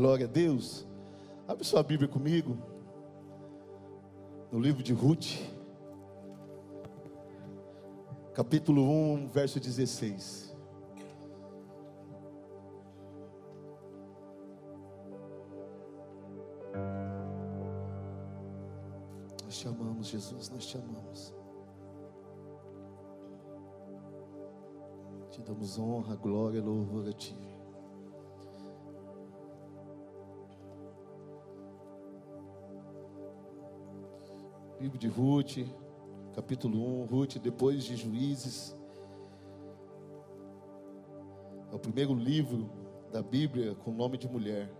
Glória a Deus. Abre sua Bíblia comigo. No livro de Ruth. Capítulo 1, verso 16. Nós te amamos, Jesus, nós te amamos. Te damos honra, glória, louvor a Ti. Livro de Ruth, capítulo 1, Ruth, depois de Juízes. É o primeiro livro da Bíblia com nome de mulher.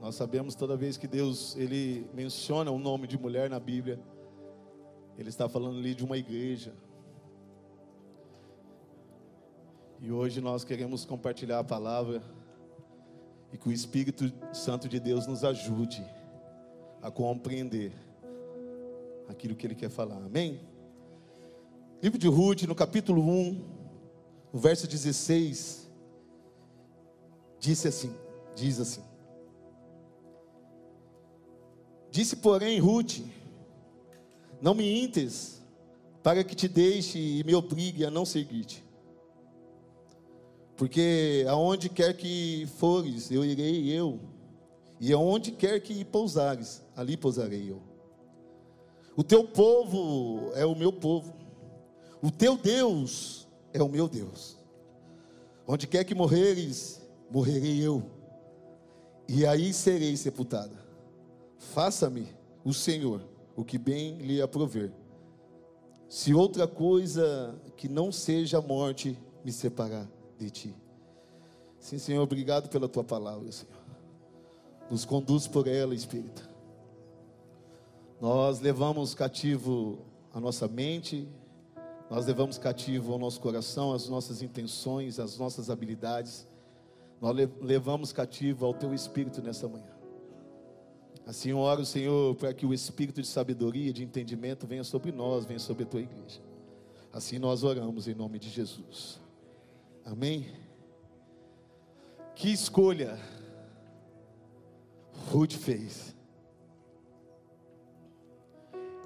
Nós sabemos toda vez que Deus ele menciona o nome de mulher na Bíblia, ele está falando ali de uma igreja. E hoje nós queremos compartilhar a palavra e que o Espírito Santo de Deus nos ajude a compreender aquilo que ele quer falar. Amém? Livro de Ruth, no capítulo 1, no verso 16, disse assim, diz assim: Disse, porém, Ruth: Não me intes, para que te deixe e me obrigue a não seguir-te. Porque aonde quer que fores, eu irei eu, e aonde quer que pousares, ali pousarei eu. O teu povo é o meu povo, o teu Deus é o meu Deus. Onde quer que morreres, morrerei eu, e aí serei sepultada. Faça-me o Senhor o que bem lhe aprover. Se outra coisa que não seja a morte me separar de ti. Sim, Senhor, obrigado pela tua palavra, Senhor. Nos conduz por ela, Espírito. Nós levamos cativo a nossa mente, nós levamos cativo ao nosso coração, as nossas intenções, as nossas habilidades. Nós levamos cativo ao teu espírito nessa manhã. Assim eu oro, Senhor, para que o espírito de sabedoria, de entendimento venha sobre nós, venha sobre a tua igreja. Assim nós oramos em nome de Jesus. Amém. Que escolha Ruth fez.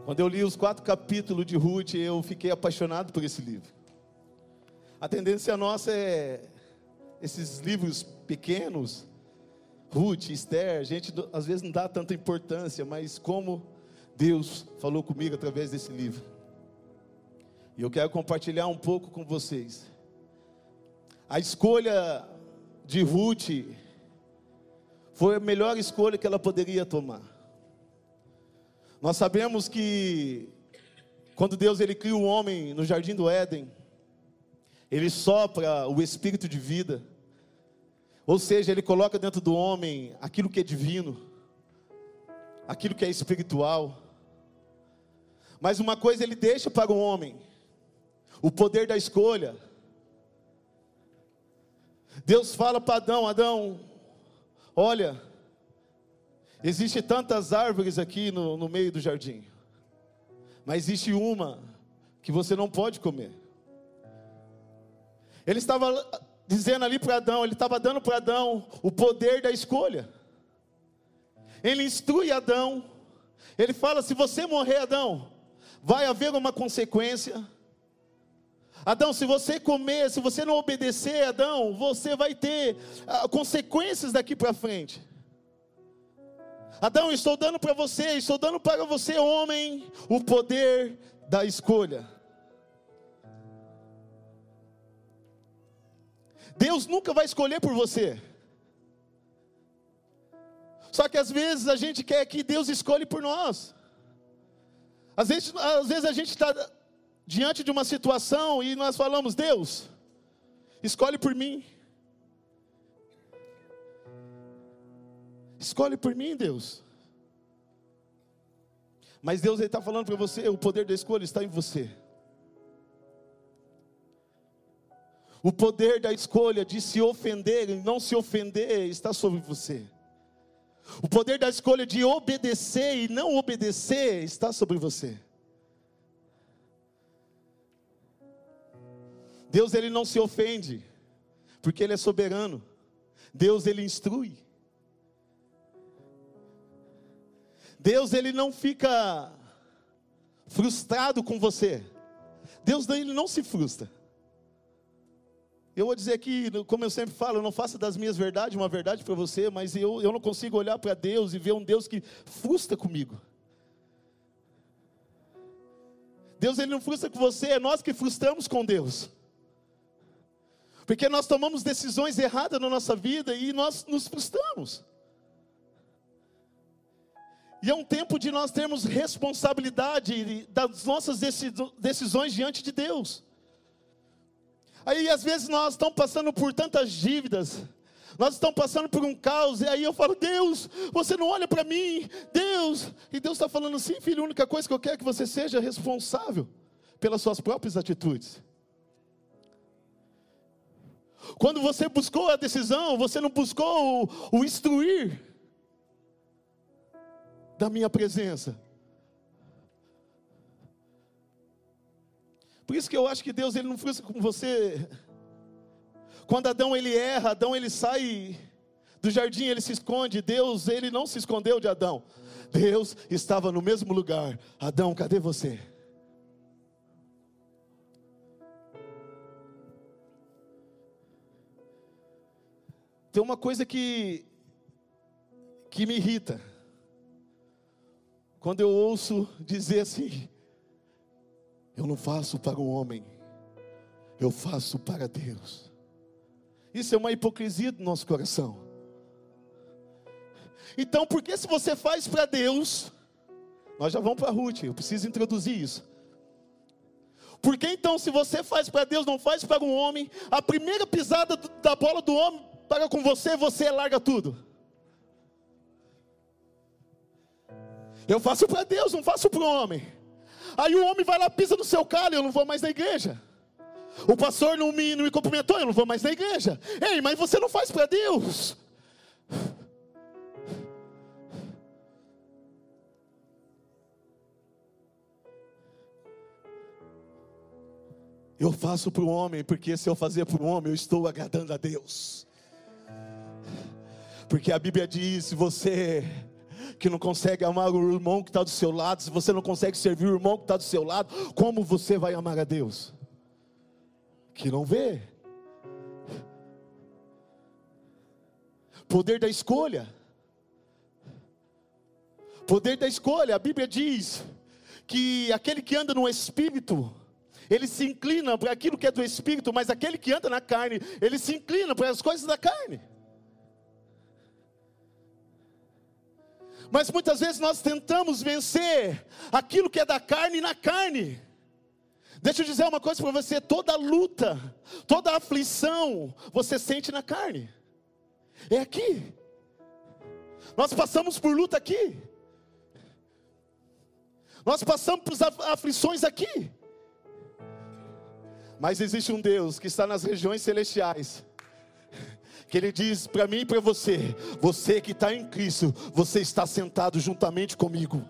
Quando eu li os quatro capítulos de Ruth, eu fiquei apaixonado por esse livro. A tendência nossa é esses livros pequenos, Ruth, Esther, a gente às vezes não dá tanta importância, mas como Deus falou comigo através desse livro. E eu quero compartilhar um pouco com vocês. A escolha de Ruth foi a melhor escolha que ela poderia tomar. Nós sabemos que quando Deus ele cria o homem no jardim do Éden, ele sopra o espírito de vida. Ou seja, ele coloca dentro do homem aquilo que é divino, aquilo que é espiritual. Mas uma coisa ele deixa para o homem: o poder da escolha. Deus fala para Adão: Adão, olha, Existem tantas árvores aqui no, no meio do jardim, mas existe uma que você não pode comer. Ele estava dizendo ali para Adão, ele estava dando para Adão o poder da escolha. Ele instrui Adão, ele fala: se você morrer, Adão, vai haver uma consequência. Adão, se você comer, se você não obedecer, Adão, você vai ter ah, consequências daqui para frente. Adão, estou dando para você, estou dando para você, homem, o poder da escolha. Deus nunca vai escolher por você. Só que às vezes a gente quer que Deus escolha por nós. Às vezes, às vezes a gente está diante de uma situação e nós falamos: Deus, escolhe por mim. Escolhe por mim, Deus. Mas Deus está falando para você: o poder da escolha está em você. O poder da escolha de se ofender e não se ofender está sobre você. O poder da escolha de obedecer e não obedecer está sobre você. Deus ele não se ofende, porque ele é soberano. Deus ele instrui. Deus ele não fica frustrado com você. Deus ele não se frustra. Eu vou dizer aqui, como eu sempre falo, eu não faço das minhas verdades uma verdade para você, mas eu, eu não consigo olhar para Deus e ver um Deus que frustra comigo. Deus ele não frustra com você, é nós que frustramos com Deus. Porque nós tomamos decisões erradas na nossa vida e nós nos frustramos. E é um tempo de nós termos responsabilidade das nossas decisões diante de Deus. Aí às vezes nós estamos passando por tantas dívidas, nós estamos passando por um caos, e aí eu falo, Deus, você não olha para mim, Deus, e Deus está falando assim, filho, a única coisa que eu quero é que você seja responsável pelas suas próprias atitudes. Quando você buscou a decisão, você não buscou o, o instruir da minha presença. Por isso que eu acho que Deus ele não frustra com você. Quando Adão ele erra, Adão ele sai do jardim, ele se esconde. Deus ele não se escondeu de Adão. Deus estava no mesmo lugar. Adão, cadê você? Tem uma coisa que que me irrita. Quando eu ouço dizer assim: Eu não faço para o homem, eu faço para Deus. Isso é uma hipocrisia do nosso coração. Então, por que se você faz para Deus, nós já vamos para Ruth, eu preciso introduzir isso. Por que então, se você faz para Deus, não faz para um homem, a primeira pisada da bola do homem paga com você, você larga tudo. Eu faço para Deus, não faço para o homem. Aí o homem vai lá, pisa no seu calo, eu não vou mais na igreja. O pastor não me, não me cumprimentou, eu não vou mais na igreja. Ei, mas você não faz para Deus. Eu faço para o homem, porque se eu fazer para o homem, eu estou agradando a Deus. Porque a Bíblia diz: se você que não consegue amar o irmão que está do seu lado, se você não consegue servir o irmão que está do seu lado, como você vai amar a Deus? Que não vê. Poder da escolha. Poder da escolha, a Bíblia diz que aquele que anda no espírito, ele se inclina para aquilo que é do espírito, mas aquele que anda na carne, ele se inclina para as coisas da carne. Mas muitas vezes nós tentamos vencer aquilo que é da carne na carne. Deixa eu dizer uma coisa para você: toda luta, toda aflição, você sente na carne. É aqui. Nós passamos por luta aqui. Nós passamos por aflições aqui. Mas existe um Deus que está nas regiões celestiais que ele diz para mim e para você: você que está em Cristo, você está sentado juntamente comigo.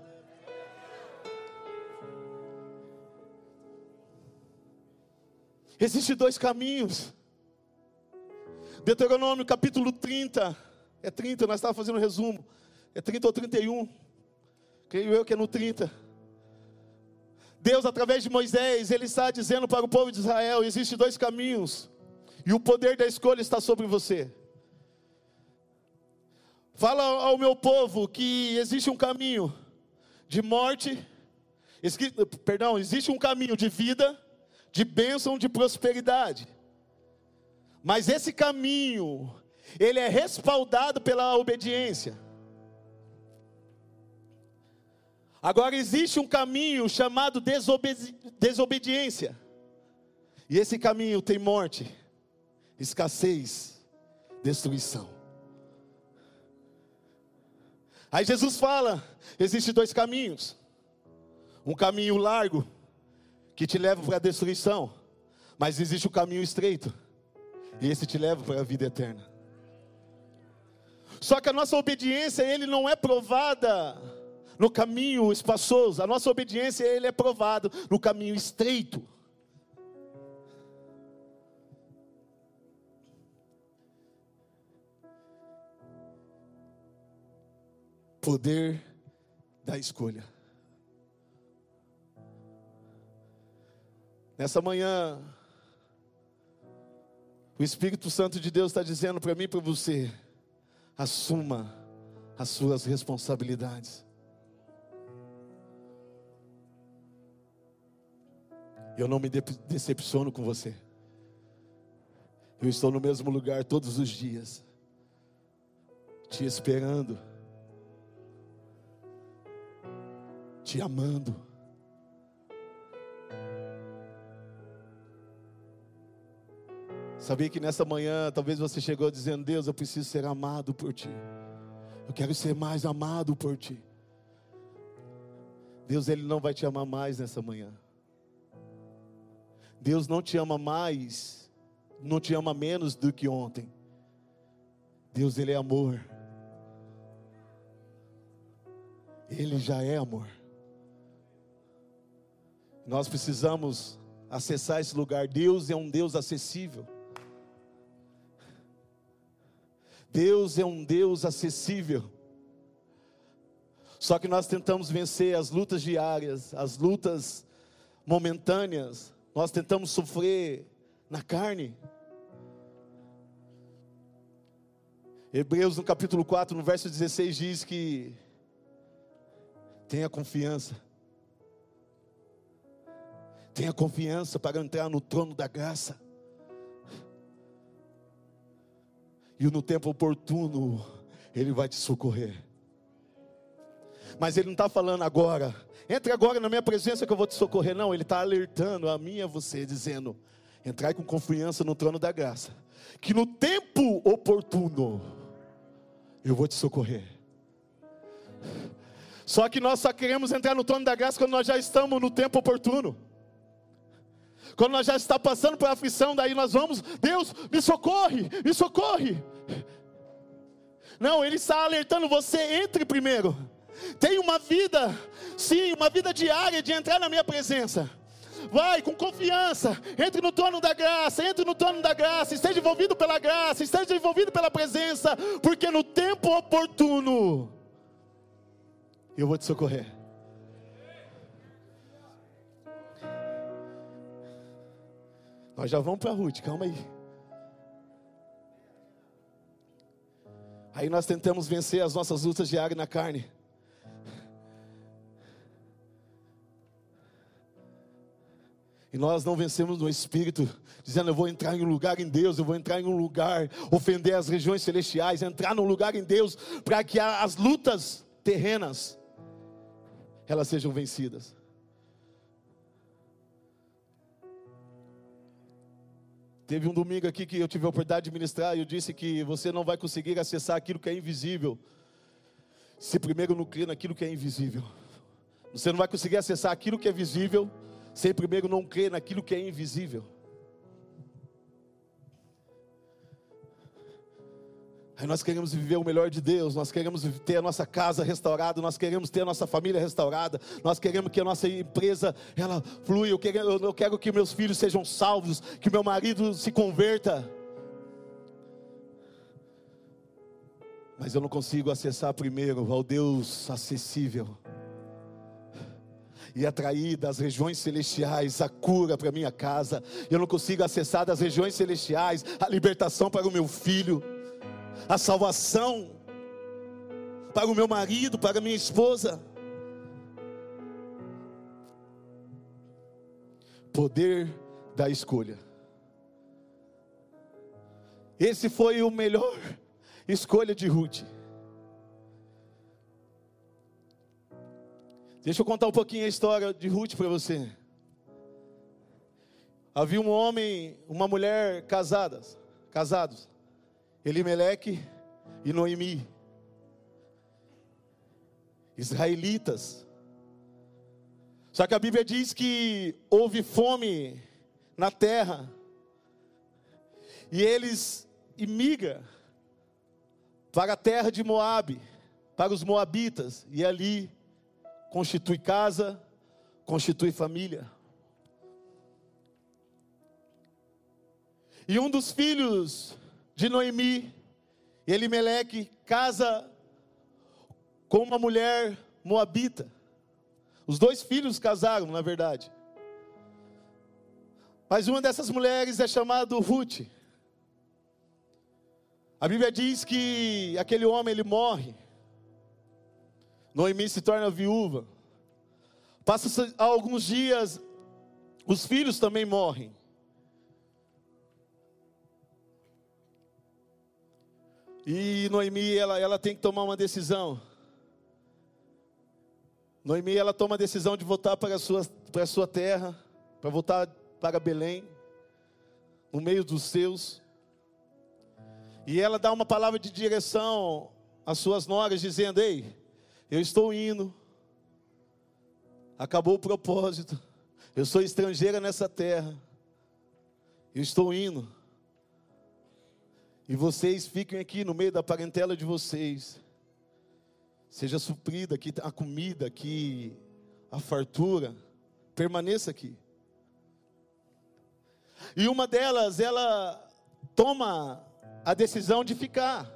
Existem dois caminhos. Deuteronômio capítulo 30. É 30, nós estávamos fazendo um resumo. É 30 ou 31. Creio eu que é no 30. Deus, através de Moisés, Ele está dizendo para o povo de Israel: existem dois caminhos. E o poder da escolha está sobre você. Fala ao meu povo que existe um caminho de morte, perdão, existe um caminho de vida, de bênção, de prosperidade. Mas esse caminho, ele é respaldado pela obediência. Agora existe um caminho chamado desobedi desobediência. E esse caminho tem morte escassez, destruição. Aí Jesus fala: existem dois caminhos. Um caminho largo, que te leva para a destruição, mas existe o um caminho estreito, e esse te leva para a vida eterna. Só que a nossa obediência, ele não é provada no caminho espaçoso, a nossa obediência, ele é provado no caminho estreito. Poder da escolha. Nessa manhã, o Espírito Santo de Deus está dizendo para mim e para você: assuma as suas responsabilidades. Eu não me decepciono com você. Eu estou no mesmo lugar todos os dias, te esperando, te amando. Sabia que nessa manhã talvez você chegou dizendo: Deus, eu preciso ser amado por ti. Eu quero ser mais amado por ti. Deus, Ele não vai te amar mais nessa manhã. Deus não te ama mais, não te ama menos do que ontem. Deus, Ele é amor. Ele já é amor. Nós precisamos acessar esse lugar. Deus é um Deus acessível. Deus é um Deus acessível. Só que nós tentamos vencer as lutas diárias, as lutas momentâneas, nós tentamos sofrer na carne. Hebreus no capítulo 4, no verso 16 diz que tenha confiança. Tenha confiança para entrar no trono da graça. E no tempo oportuno, Ele vai te socorrer. Mas Ele não está falando agora, entre agora na minha presença que eu vou te socorrer. Não, Ele está alertando a mim e a você, dizendo: entrai com confiança no trono da graça, que no tempo oportuno eu vou te socorrer. Só que nós só queremos entrar no trono da graça quando nós já estamos no tempo oportuno. Quando nós já está passando por aflição, daí nós vamos, Deus, me socorre, me socorre. Não, Ele está alertando você, entre primeiro. Tem uma vida, sim, uma vida diária de entrar na minha presença. Vai com confiança, entre no trono da graça, entre no trono da graça, esteja envolvido pela graça, esteja envolvido pela presença, porque no tempo oportuno eu vou te socorrer. Nós já vamos para Ruth, calma aí. Aí nós tentamos vencer as nossas lutas diárias na carne. E nós não vencemos no espírito, dizendo eu vou entrar em um lugar em Deus, eu vou entrar em um lugar, ofender as regiões celestiais, entrar num lugar em Deus, para que as lutas terrenas elas sejam vencidas. Teve um domingo aqui que eu tive a oportunidade de ministrar e eu disse que você não vai conseguir acessar aquilo que é invisível, se primeiro não crer naquilo que é invisível. Você não vai conseguir acessar aquilo que é visível sem primeiro não crer naquilo que é invisível. Aí nós queremos viver o melhor de Deus, nós queremos ter a nossa casa restaurada, nós queremos ter a nossa família restaurada, nós queremos que a nossa empresa ela flua. Eu quero, eu quero que meus filhos sejam salvos, que meu marido se converta. Mas eu não consigo acessar primeiro ao Deus acessível e atrair das regiões celestiais a cura para minha casa. Eu não consigo acessar das regiões celestiais a libertação para o meu filho, a salvação para o meu marido, para a minha esposa. Poder da escolha. Esse foi o melhor escolha de Ruth. Deixa eu contar um pouquinho a história de Ruth para você. Havia um homem, uma mulher casadas, casados, Elimeleque e Noemi, israelitas. Só que a Bíblia diz que houve fome na terra e eles imigram para a terra de Moabe, para os moabitas, e ali constitui casa, constitui família. E um dos filhos de Noemi, Elimeleque, casa com uma mulher moabita. Os dois filhos casaram, na verdade. Mas uma dessas mulheres é chamada Ruth. A Bíblia diz que aquele homem ele morre. Noemi se torna viúva. Passa alguns dias, os filhos também morrem. E Noemi, ela, ela tem que tomar uma decisão. Noemi, ela toma a decisão de voltar para a sua, para a sua terra, para voltar para Belém, no meio dos seus. E ela dá uma palavra de direção às suas noras, dizendo: Ei, eu estou indo, acabou o propósito, eu sou estrangeira nessa terra, eu estou indo. E vocês fiquem aqui no meio da parentela de vocês. Seja suprida aqui a comida, aqui a fartura. Permaneça aqui. E uma delas, ela toma a decisão de ficar.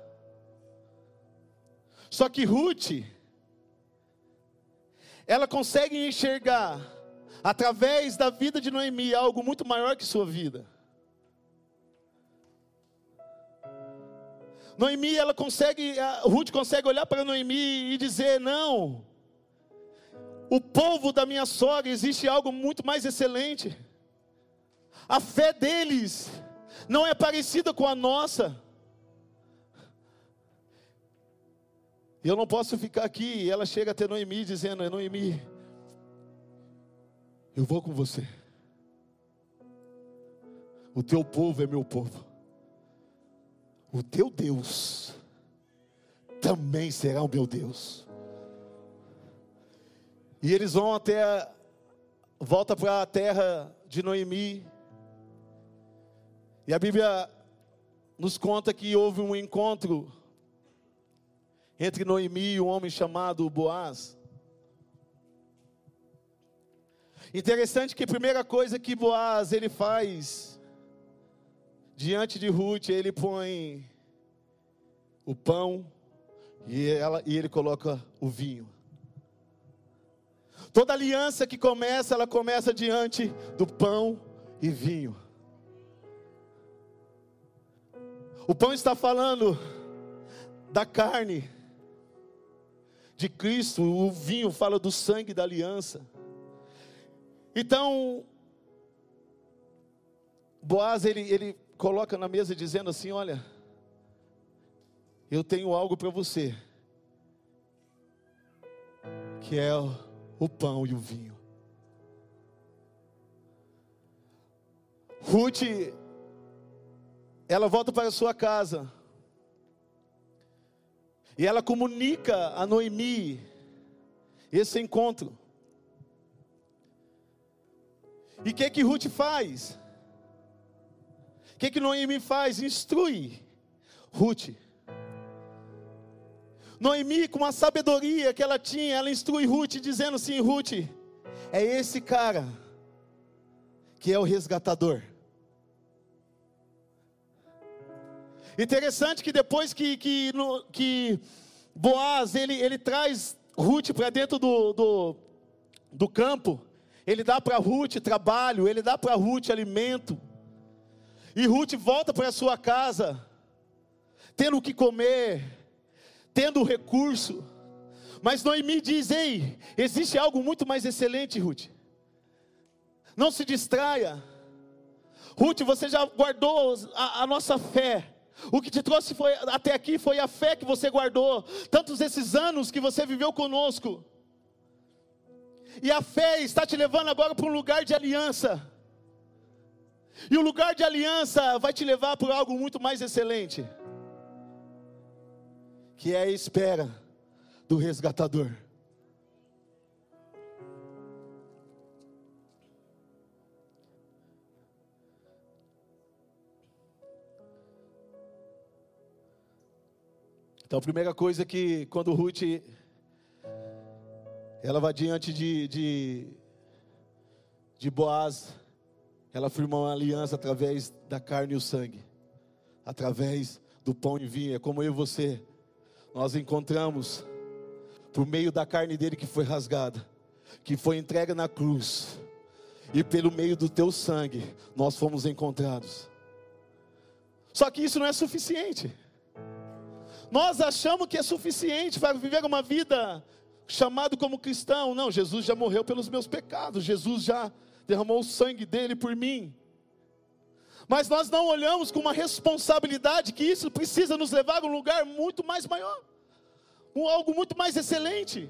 Só que Ruth, ela consegue enxergar, através da vida de Noemi, algo muito maior que sua vida. Noemi, ela consegue, Ruth consegue olhar para Noemi e dizer: Não, o povo da minha sogra existe algo muito mais excelente. A fé deles não é parecida com a nossa. E eu não posso ficar aqui. E ela chega até Noemi dizendo: Noemi, eu vou com você. O teu povo é meu povo o teu Deus também será o meu Deus. E eles vão até, volta para a terra de Noemi. E a Bíblia nos conta que houve um encontro entre Noemi e um homem chamado Boaz. Interessante que a primeira coisa que Boaz ele faz diante de Ruth, ele põe o pão e, ela, e ele coloca o vinho. Toda aliança que começa, ela começa diante do pão e vinho. O pão está falando da carne de Cristo, o vinho fala do sangue da aliança. Então, Boaz, ele, ele coloca na mesa dizendo assim: Olha, eu tenho algo para você, que é o pão e o vinho. Ruth, ela volta para a sua casa, e ela comunica a Noemi esse encontro. E o que que Ruth faz? O que, que Noemi faz? Instrui Ruth. Noemi, com a sabedoria que ela tinha, ela instrui Ruth, dizendo assim: Ruth, é esse cara que é o resgatador. Interessante que depois que, que, no, que Boaz ele, ele traz Ruth para dentro do, do, do campo, ele dá para Ruth trabalho, ele dá para Ruth alimento. E Ruth volta para a sua casa, tendo o que comer, tendo recurso. Mas Noemi diz: Ei, existe algo muito mais excelente, Ruth. Não se distraia. Ruth, você já guardou a, a nossa fé. O que te trouxe foi, até aqui foi a fé que você guardou, tantos esses anos que você viveu conosco. E a fé está te levando agora para um lugar de aliança. E o lugar de aliança vai te levar por algo muito mais excelente, que é a espera do resgatador. Então, a primeira coisa é que quando Ruth ela vai diante de, de, de Boaz, ela firmou uma aliança através da carne e o sangue, através do pão e vinho. É como eu e você, nós encontramos por meio da carne dele que foi rasgada, que foi entregue na cruz, e pelo meio do teu sangue, nós fomos encontrados. Só que isso não é suficiente. Nós achamos que é suficiente para viver uma vida chamado como cristão. Não, Jesus já morreu pelos meus pecados, Jesus já derramou o sangue dele por mim. Mas nós não olhamos com uma responsabilidade que isso precisa nos levar a um lugar muito mais maior, um algo muito mais excelente.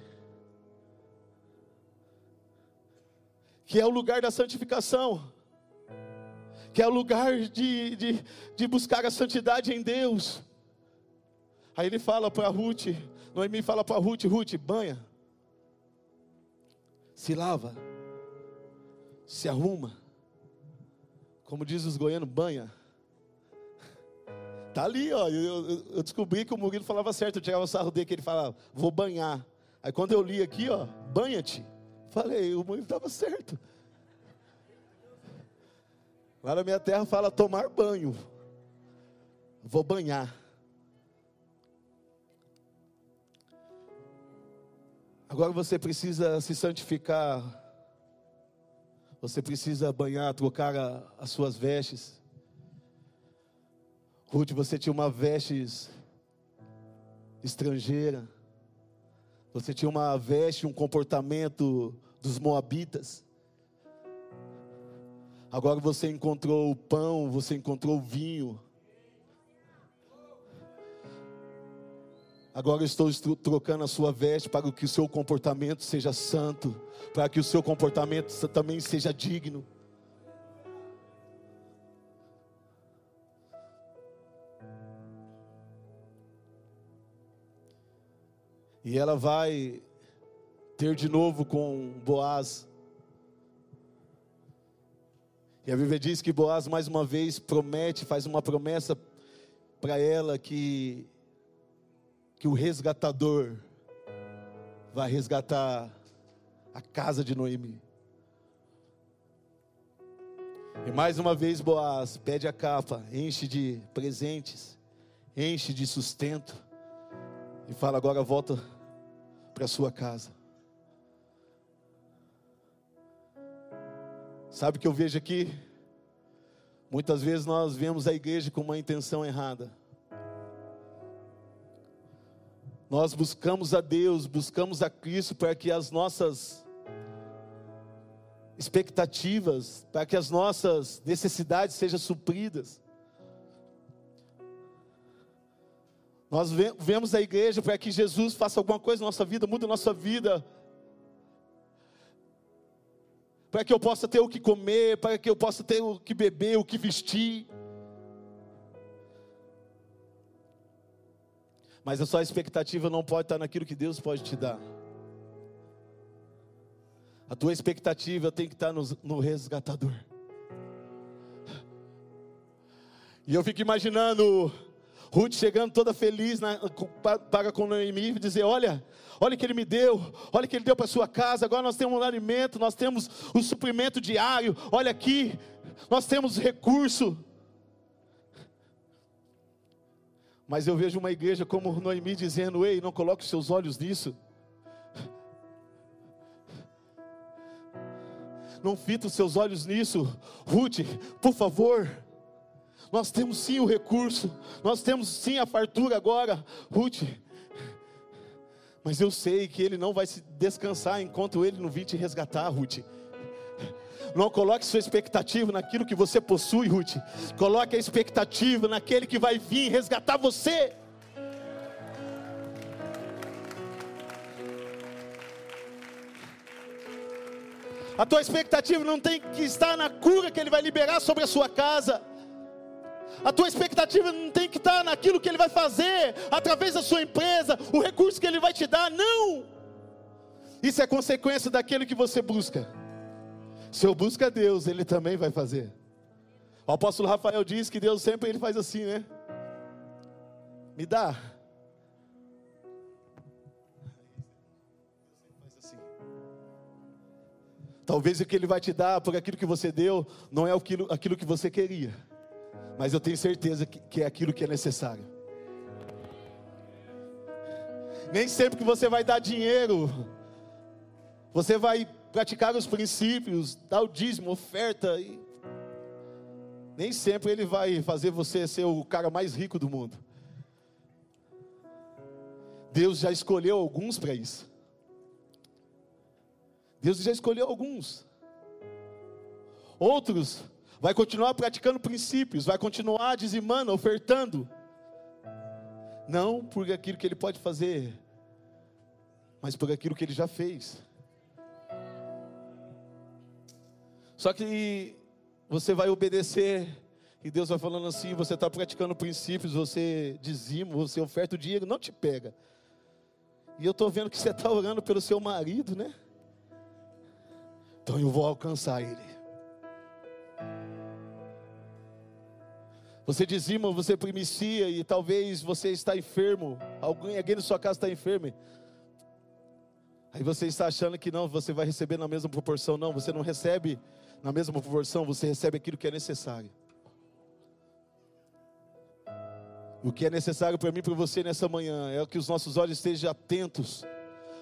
Que é o lugar da santificação, que é o lugar de, de, de buscar a santidade em Deus. Aí ele fala para Ruth, Noemi fala para Ruth, Ruth, banha, se lava, se arruma, como diz os goianos, banha. Tá ali, ó. Eu, eu, descobri que o Murilo falava certo. Eu tirava o sarro dele que ele falava, vou banhar. Aí quando eu li aqui, ó, banha-te. Falei, o Murilo estava certo. Lá na minha terra fala tomar banho. Vou banhar. Agora você precisa se santificar. Você precisa banhar, trocar a, as suas vestes. Ruth, você tinha uma vestes estrangeira. Você tinha uma veste, um comportamento dos moabitas. Agora você encontrou o pão, você encontrou o vinho. Agora estou trocando a sua veste para que o seu comportamento seja santo, para que o seu comportamento também seja digno. E ela vai ter de novo com Boaz. E a Bíblia diz que Boaz mais uma vez promete, faz uma promessa para ela que que o resgatador vai resgatar a casa de Noemi. E mais uma vez Boaz pede a capa, enche de presentes, enche de sustento e fala agora volta para sua casa. Sabe o que eu vejo aqui? Muitas vezes nós vemos a igreja com uma intenção errada. Nós buscamos a Deus, buscamos a Cristo para que as nossas expectativas, para que as nossas necessidades sejam supridas. Nós vemos a igreja para que Jesus faça alguma coisa na nossa vida, mude a nossa vida. Para que eu possa ter o que comer, para que eu possa ter o que beber, o que vestir. Mas a sua expectativa não pode estar naquilo que Deus pode te dar. A tua expectativa tem que estar no, no resgatador. E eu fico imaginando Ruth chegando toda feliz na, com Noemi e dizer: Olha, olha o que ele me deu, olha o que ele deu para sua casa. Agora nós temos um alimento, nós temos o suprimento diário. Olha aqui, nós temos recurso. Mas eu vejo uma igreja como Noemi dizendo: Ei, não coloque os seus olhos nisso. Não fita os seus olhos nisso. Ruth, por favor. Nós temos sim o recurso. Nós temos sim a fartura agora. Ruth. Mas eu sei que ele não vai se descansar enquanto ele não vir te resgatar, Ruth. Não coloque sua expectativa naquilo que você possui, Ruth. Coloque a expectativa naquele que vai vir resgatar você. A tua expectativa não tem que estar na cura que Ele vai liberar sobre a sua casa. A tua expectativa não tem que estar naquilo que Ele vai fazer através da sua empresa, o recurso que Ele vai te dar. Não! Isso é consequência daquilo que você busca. Se eu busco a Deus, Ele também vai fazer. O apóstolo Rafael diz que Deus sempre ele faz assim, né? Me dá. Assim. Talvez o que Ele vai te dar por aquilo que você deu não é aquilo, aquilo que você queria, mas eu tenho certeza que, que é aquilo que é necessário. Nem sempre que você vai dar dinheiro, você vai praticar os princípios, dar o dízimo, oferta, e nem sempre ele vai fazer você ser o cara mais rico do mundo. Deus já escolheu alguns para isso. Deus já escolheu alguns. Outros vai continuar praticando princípios, vai continuar dizimando, ofertando. Não por aquilo que ele pode fazer, mas por aquilo que ele já fez. Só que você vai obedecer, e Deus vai falando assim: você está praticando princípios, você dizima, você oferta o dinheiro, não te pega. E eu estou vendo que você está orando pelo seu marido, né? Então eu vou alcançar ele. Você dizima, você primicia e talvez você está enfermo. Alguém, alguém na sua casa está enfermo. Aí você está achando que não, você vai receber na mesma proporção. Não, você não recebe na mesma proporção, você recebe aquilo que é necessário. O que é necessário para mim e para você nessa manhã é que os nossos olhos estejam atentos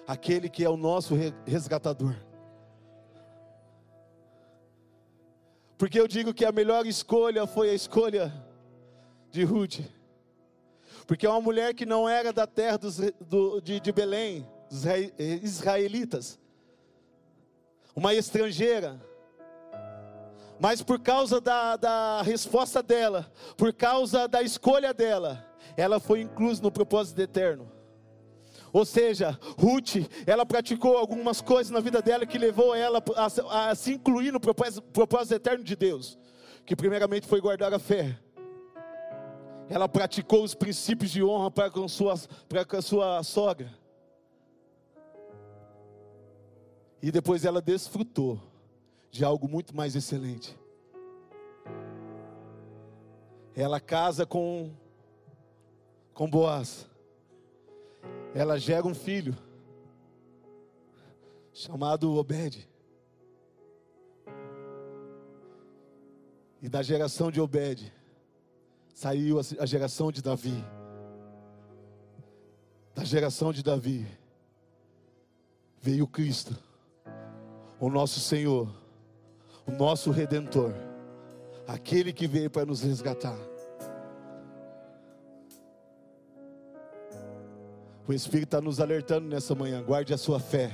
àquele que é o nosso resgatador. Porque eu digo que a melhor escolha foi a escolha de Ruth. Porque é uma mulher que não era da terra dos, do, de, de Belém, dos israelitas, uma estrangeira, mas por causa da, da resposta dela, por causa da escolha dela, ela foi inclusa no propósito eterno. Ou seja, Ruth, ela praticou algumas coisas na vida dela que levou ela a, a se incluir no propósito, propósito eterno de Deus. Que primeiramente foi guardar a fé. Ela praticou os princípios de honra para com, sua, para com a sua sogra. E depois ela desfrutou de algo muito mais excelente. Ela casa com com Boaz ela gera um filho chamado Obed. E da geração de Obed saiu a geração de Davi. Da geração de Davi veio Cristo, o nosso Senhor, o nosso redentor, aquele que veio para nos resgatar. O Espírito está nos alertando nessa manhã. Guarde a sua fé.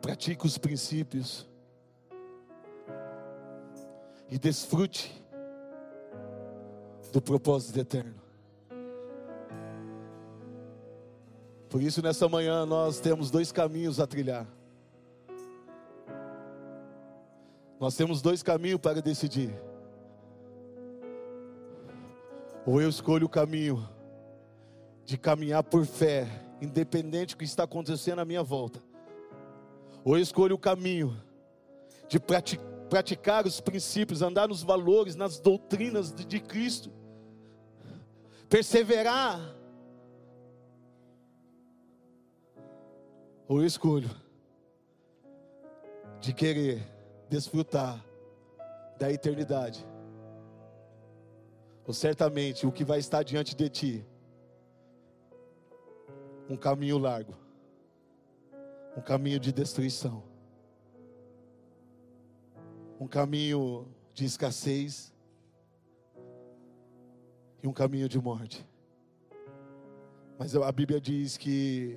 Pratique os princípios. E desfrute do propósito eterno. Por isso, nessa manhã, nós temos dois caminhos a trilhar. Nós temos dois caminhos para decidir. Ou eu escolho o caminho de caminhar por fé, independente do que está acontecendo à minha volta. Ou eu escolho o caminho de praticar os princípios, andar nos valores, nas doutrinas de Cristo, perseverar. Ou eu escolho de querer desfrutar da eternidade ou certamente o que vai estar diante de ti um caminho largo, um caminho de destruição, um caminho de escassez e um caminho de morte. Mas a Bíblia diz que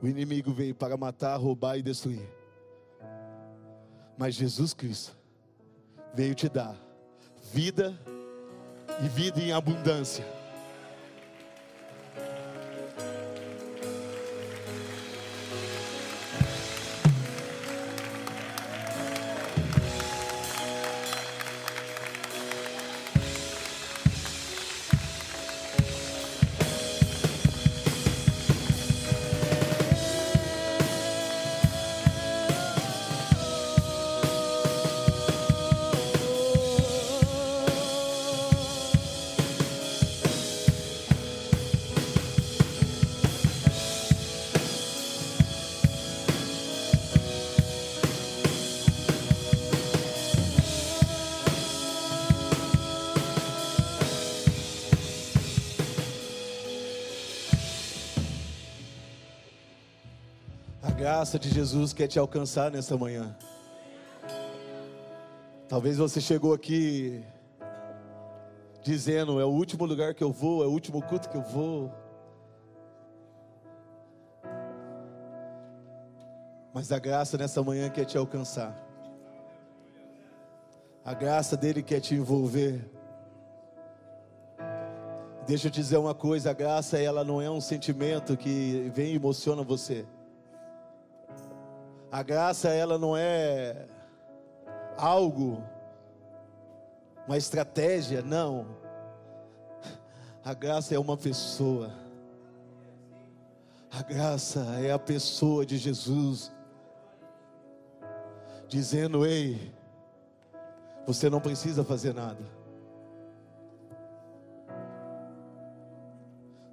o inimigo veio para matar, roubar e destruir. Mas Jesus Cristo veio te dar vida e vida em abundância. Graça de Jesus quer te alcançar nessa manhã. Talvez você chegou aqui dizendo: é o último lugar que eu vou, é o último culto que eu vou. Mas a graça nessa manhã quer te alcançar. A graça dele quer te envolver. Deixa eu dizer uma coisa, a graça ela não é um sentimento que vem e emociona você. A graça ela não é algo uma estratégia, não. A graça é uma pessoa. A graça é a pessoa de Jesus dizendo: "Ei, você não precisa fazer nada.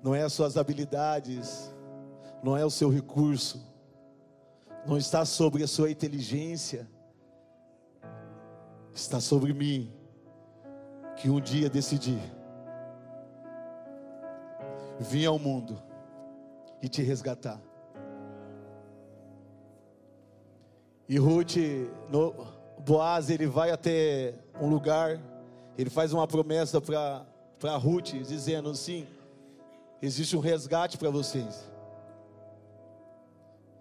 Não é as suas habilidades, não é o seu recurso, não está sobre a sua inteligência, está sobre mim, que um dia decidi vir ao mundo e te resgatar. E Ruth, no, Boaz, ele vai até um lugar, ele faz uma promessa para Ruth, dizendo assim: existe um resgate para vocês.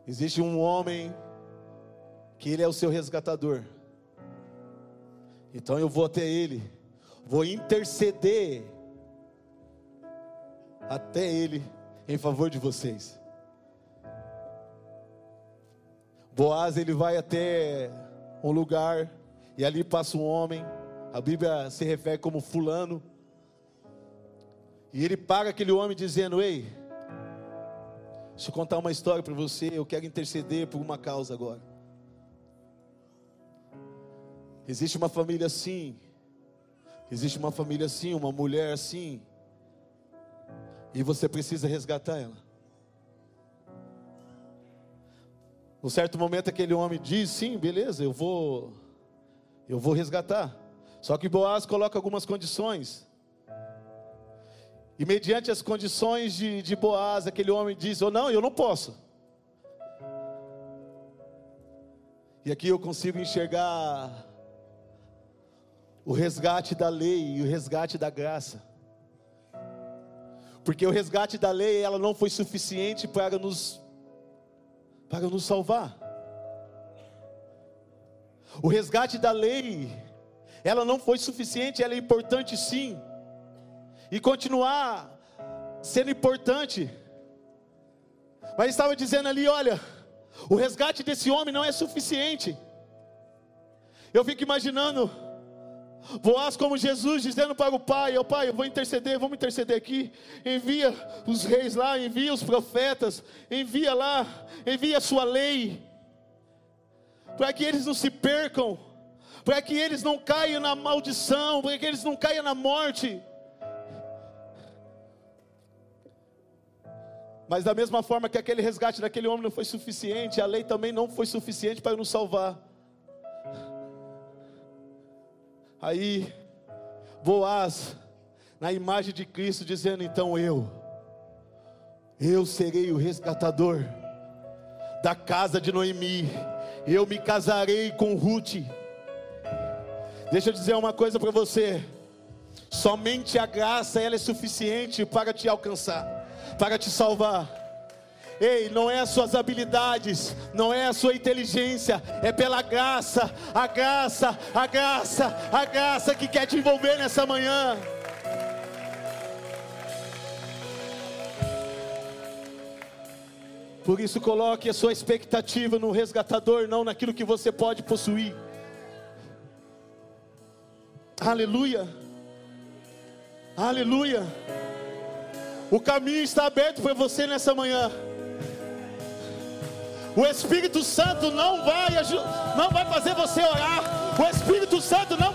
Existe um homem que ele é o seu resgatador. Então eu vou até ele, vou interceder até ele em favor de vocês. Boaz ele vai até um lugar e ali passa um homem. A Bíblia se refere como fulano. E ele paga aquele homem dizendo: "Ei, deixa eu contar uma história para você, eu quero interceder por uma causa agora. Existe uma família assim, existe uma família assim, uma mulher assim, e você precisa resgatar ela. Um certo momento aquele homem diz: "Sim, beleza, eu vou eu vou resgatar". Só que Boaz coloca algumas condições. E mediante as condições de, de Boaz, aquele homem diz: "Ou oh, não, eu não posso". E aqui eu consigo enxergar o resgate da lei e o resgate da graça. Porque o resgate da lei, ela não foi suficiente para nos para nos salvar. O resgate da lei, ela não foi suficiente, ela é importante sim, e continuar sendo importante. Mas estava dizendo ali: olha, o resgate desse homem não é suficiente. Eu fico imaginando Boaz como Jesus dizendo para o pai: Ó oh, pai, eu vou interceder, vamos interceder aqui. Envia os reis lá, envia os profetas, envia lá, envia a sua lei, para que eles não se percam, para que eles não caiam na maldição, para que eles não caiam na morte. Mas da mesma forma que aquele resgate daquele homem não foi suficiente, a lei também não foi suficiente para nos salvar. Aí, Boaz, na imagem de Cristo, dizendo: Então eu, eu serei o resgatador da casa de Noemi, eu me casarei com Ruth. Deixa eu dizer uma coisa para você: somente a graça ela é suficiente para te alcançar, para te salvar. Ei, não é as suas habilidades, não é a sua inteligência, é pela graça, a graça, a graça, a graça que quer te envolver nessa manhã. Por isso, coloque a sua expectativa no resgatador, não naquilo que você pode possuir. Aleluia, aleluia. O caminho está aberto para você nessa manhã. O Espírito Santo não vai, não vai fazer você orar. O Espírito Santo não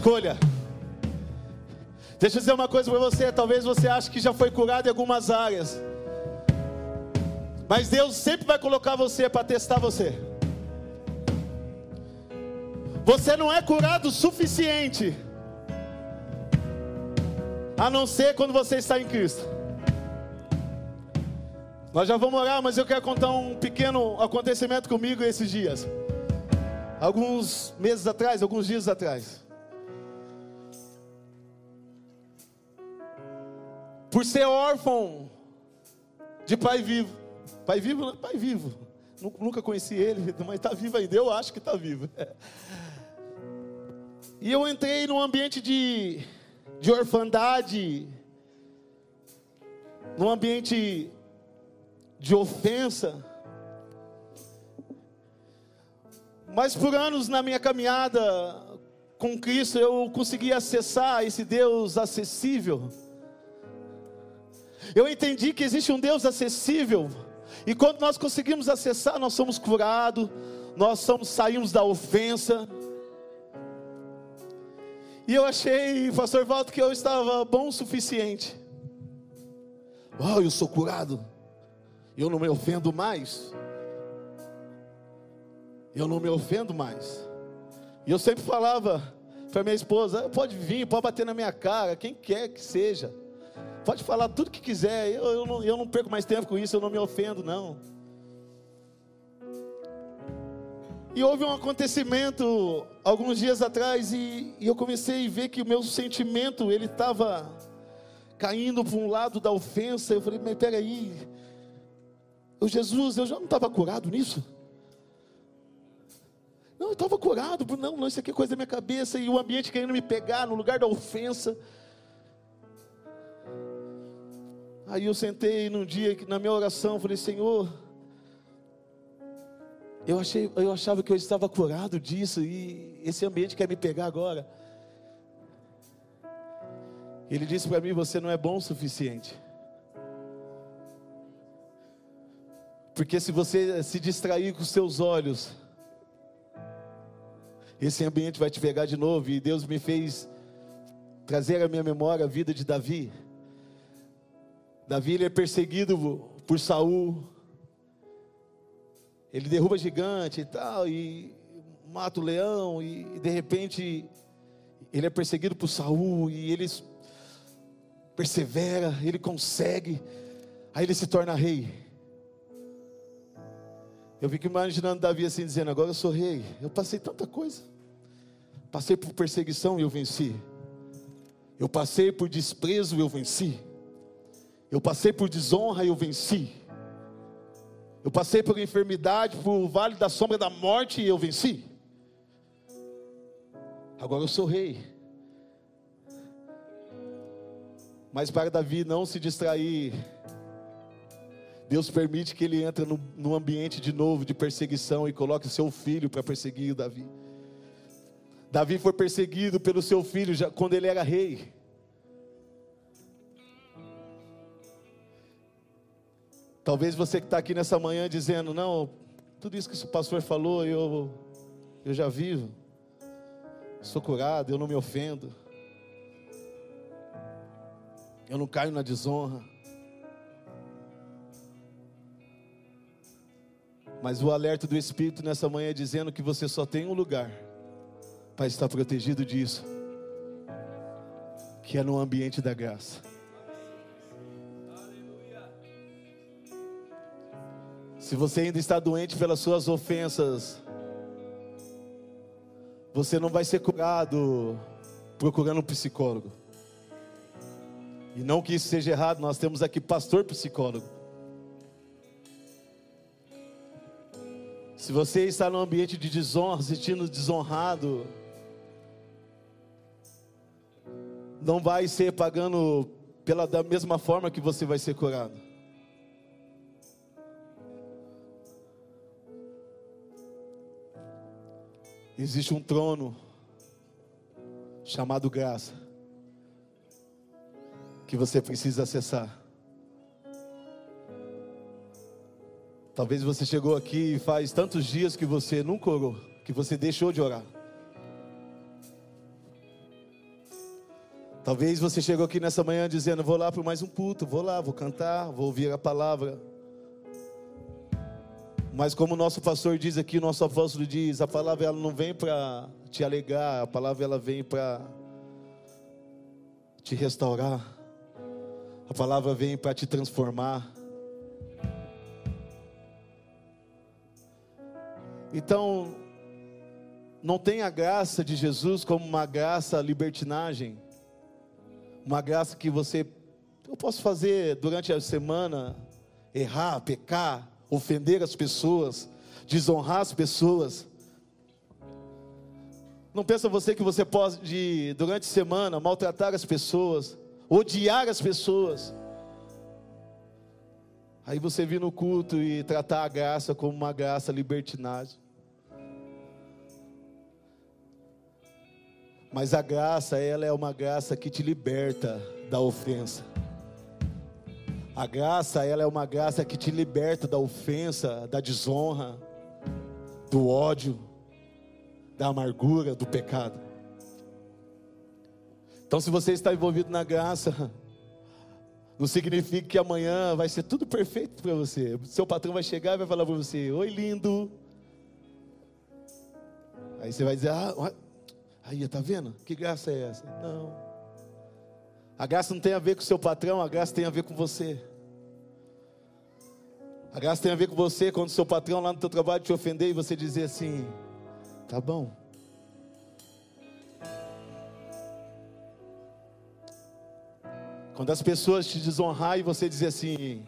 escolha. Deixa eu dizer uma coisa para você, talvez você ache que já foi curado em algumas áreas. Mas Deus sempre vai colocar você para testar você. Você não é curado o suficiente, a não ser quando você está em Cristo. Nós já vamos orar, mas eu quero contar um pequeno acontecimento comigo esses dias. Alguns meses atrás, alguns dias atrás. Por ser órfão de pai vivo. Pai vivo, né? pai vivo. Nunca conheci ele, mas está vivo ainda. Eu acho que está vivo. E eu entrei num ambiente de, de orfandade, num ambiente de ofensa. Mas por anos na minha caminhada com Cristo eu consegui acessar esse Deus acessível. Eu entendi que existe um Deus acessível. E quando nós conseguimos acessar, nós somos curados, nós somos, saímos da ofensa. E eu achei, pastor Walter, que eu estava bom o suficiente. Oh, eu sou curado eu não me ofendo mais. Eu não me ofendo mais. E eu sempre falava para minha esposa: pode vir, pode bater na minha cara, quem quer que seja. Pode falar tudo que quiser, eu, eu, não, eu não perco mais tempo com isso, eu não me ofendo, não. E houve um acontecimento alguns dias atrás e, e eu comecei a ver que o meu sentimento ele estava caindo para um lado da ofensa. Eu falei, mas peraí, o Jesus, eu já não estava curado nisso? Não, eu estava curado, não, não, isso aqui é coisa da minha cabeça, e o ambiente querendo me pegar no lugar da ofensa. Aí eu sentei num dia que na minha oração, falei, Senhor, eu, achei, eu achava que eu estava curado disso, e esse ambiente quer me pegar agora. Ele disse para mim: Você não é bom o suficiente. Porque se você se distrair com seus olhos, esse ambiente vai te pegar de novo. E Deus me fez trazer à minha memória a vida de Davi. Davi ele é perseguido por Saul. Ele derruba gigante e tal, e mata o leão, e de repente ele é perseguido por Saul, e ele persevera, ele consegue, aí ele se torna rei. Eu fico imaginando Davi assim dizendo: Agora eu sou rei. Eu passei tanta coisa. Passei por perseguição e eu venci. Eu passei por desprezo e eu venci. Eu passei por desonra e eu venci. Eu passei por enfermidade, por vale da sombra da morte e eu venci. Agora eu sou rei. Mas para Davi não se distrair Deus permite que ele entre no, no ambiente de novo de perseguição e coloque seu filho para perseguir Davi. Davi foi perseguido pelo seu filho já, quando ele era rei. Talvez você que está aqui nessa manhã dizendo, não, tudo isso que o pastor falou, eu, eu já vivo. Sou curado, eu não me ofendo. Eu não caio na desonra. Mas o alerta do Espírito nessa manhã é dizendo que você só tem um lugar para estar protegido disso, que é no ambiente da graça. Se você ainda está doente pelas suas ofensas, você não vai ser curado procurando um psicólogo. E não que isso seja errado, nós temos aqui pastor psicólogo. Se você está num ambiente de desonra, se sentindo desonrado, não vai ser pagando pela da mesma forma que você vai ser curado. Existe um trono chamado graça que você precisa acessar. Talvez você chegou aqui e faz tantos dias que você nunca orou, que você deixou de orar. Talvez você chegou aqui nessa manhã dizendo: Vou lá para mais um culto, vou lá, vou cantar, vou ouvir a palavra. Mas como o nosso pastor diz aqui, o nosso apóstolo diz, a palavra ela não vem para te alegar, a palavra ela vem para te restaurar. A palavra vem para te transformar. Então, não tem a graça de Jesus como uma graça libertinagem, uma graça que você, eu posso fazer durante a semana, errar, pecar, ofender as pessoas, desonrar as pessoas. Não pensa você que você pode, durante a semana, maltratar as pessoas, odiar as pessoas. Aí você vir no culto e tratar a graça como uma graça libertinagem. Mas a graça, ela é uma graça que te liberta da ofensa. A graça, ela é uma graça que te liberta da ofensa, da desonra, do ódio, da amargura, do pecado. Então, se você está envolvido na graça, não significa que amanhã vai ser tudo perfeito para você. Seu patrão vai chegar e vai falar para você: Oi, lindo. Aí você vai dizer: Ah, aí, tá vendo? Que graça é essa? Não. A graça não tem a ver com o seu patrão, a graça tem a ver com você. A graça tem a ver com você quando seu patrão lá no teu trabalho te ofender e você dizer assim: Tá bom. Quando as pessoas te desonrar e você dizer assim: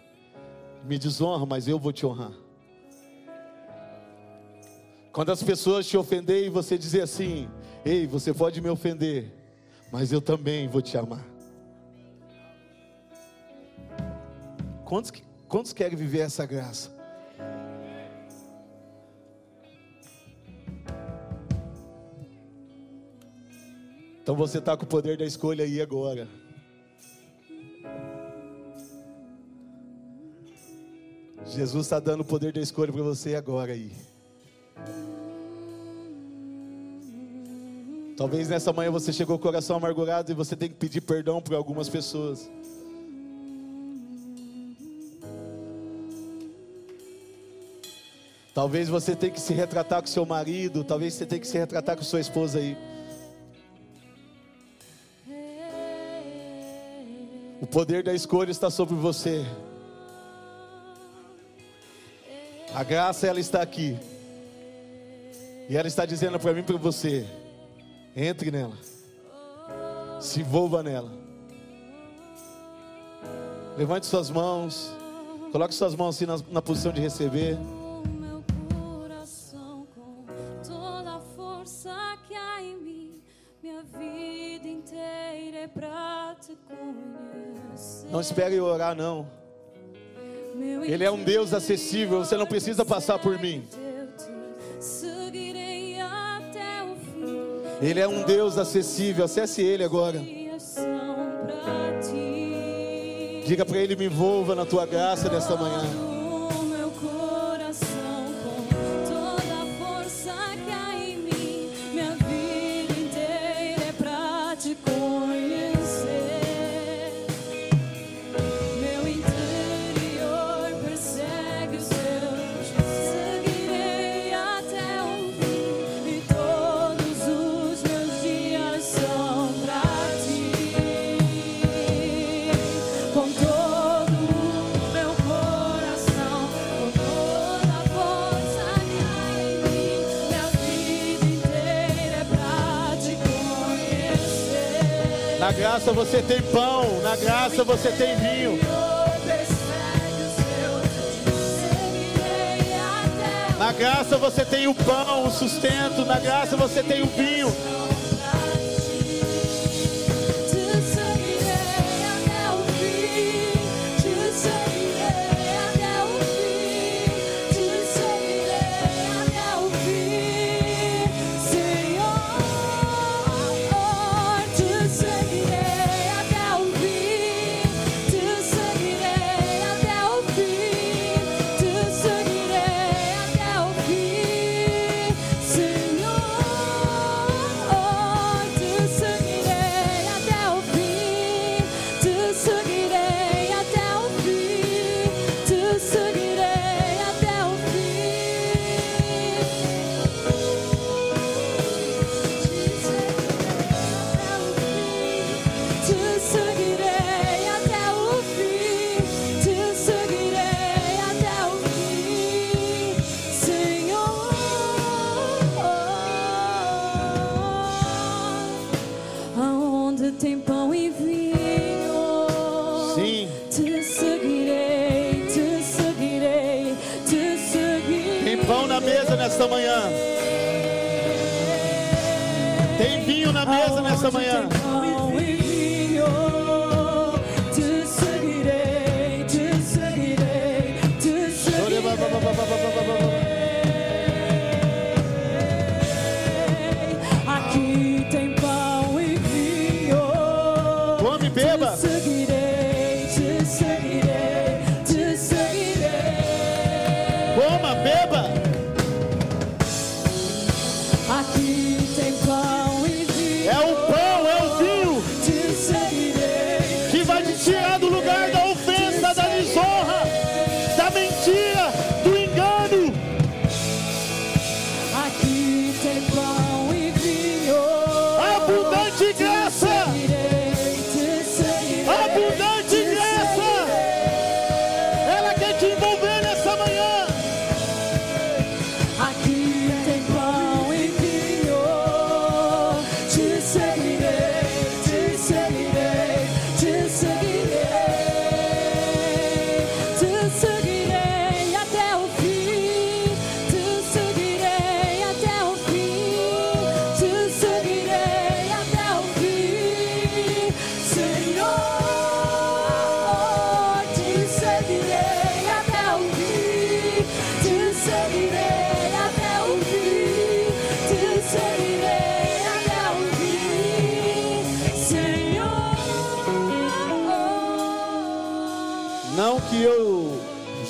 Me desonra, mas eu vou te honrar. Quando as pessoas te ofender e você dizer assim: Ei, você pode me ofender, mas eu também vou te amar. Quantos, quantos querem viver essa graça? Então você está com o poder da escolha aí agora. Jesus está dando o poder da escolha para você agora aí. Talvez nessa manhã você chegou com o coração amargurado e você tem que pedir perdão por algumas pessoas. Talvez você tenha que se retratar com seu marido, talvez você tenha que se retratar com sua esposa aí. O poder da escolha está sobre você. A graça ela está aqui. E ela está dizendo para mim e para você: entre nela. Se envolva nela. Levante suas mãos. Coloque suas mãos assim na, na posição de receber. Não espere orar, não. Ele é um Deus acessível, você não precisa passar por mim. Ele é um Deus acessível, acesse Ele agora. Diga para Ele: me envolva na tua graça nesta manhã. Graça você tem pão, na graça você tem vinho. Na graça você tem o pão, o sustento, na graça você tem o vinho. Nesta manhã.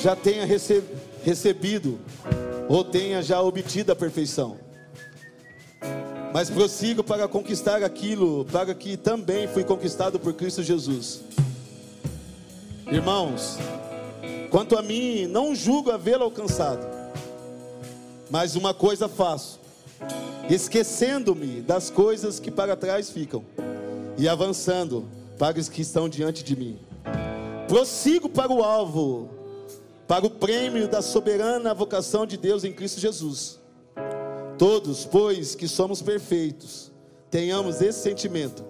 Já tenha rece- recebido ou tenha já obtido a perfeição, mas prossigo para conquistar aquilo para que também fui conquistado por Cristo Jesus. Irmãos, quanto a mim, não julgo havê-lo alcançado, mas uma coisa faço, esquecendo-me das coisas que para trás ficam e avançando para os que estão diante de mim. Prossigo para o alvo, para o prêmio da soberana vocação de Deus em Cristo Jesus. Todos, pois, que somos perfeitos, tenhamos esse sentimento.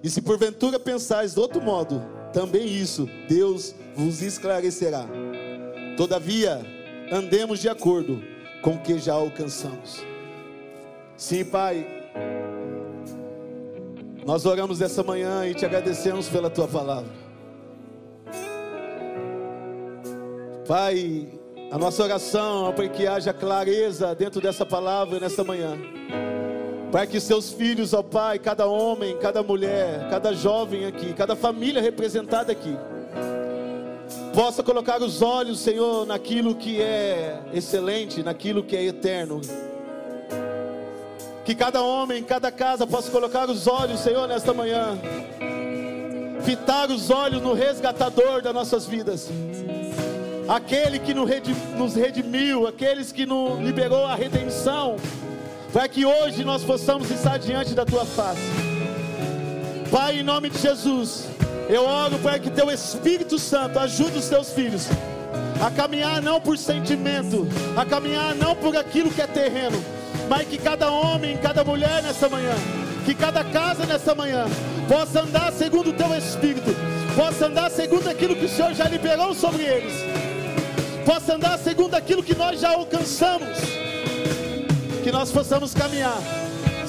E se porventura pensais de outro modo, também isso Deus vos esclarecerá. Todavia, andemos de acordo com o que já alcançamos. Sim, Pai, nós oramos essa manhã e te agradecemos pela tua palavra. Pai, a nossa oração é para que haja clareza dentro dessa palavra nesta manhã. Para que seus filhos, ó Pai, cada homem, cada mulher, cada jovem aqui, cada família representada aqui, possa colocar os olhos, Senhor, naquilo que é excelente, naquilo que é eterno. Que cada homem, cada casa possa colocar os olhos, Senhor, nesta manhã. Fitar os olhos no resgatador das nossas vidas. Aquele que nos redi- nos redimiu, aqueles que nos liberou a redenção, para que hoje nós possamos estar diante da tua face. Pai, em nome de Jesus, eu oro para que teu Espírito Santo ajude os teus filhos a caminhar não por sentimento, a caminhar não por aquilo que é terreno, mas que cada homem, cada mulher nessa manhã, que cada casa nessa manhã possa andar segundo o teu Espírito, possa andar segundo aquilo que o Senhor já liberou sobre eles, possa andar segundo aquilo que nós já alcançamos, que nós possamos caminhar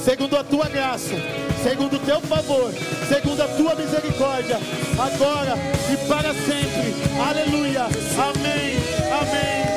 segundo a tua graça, segundo o teu favor, segundo a tua misericórdia, agora e para sempre. Aleluia. Amém.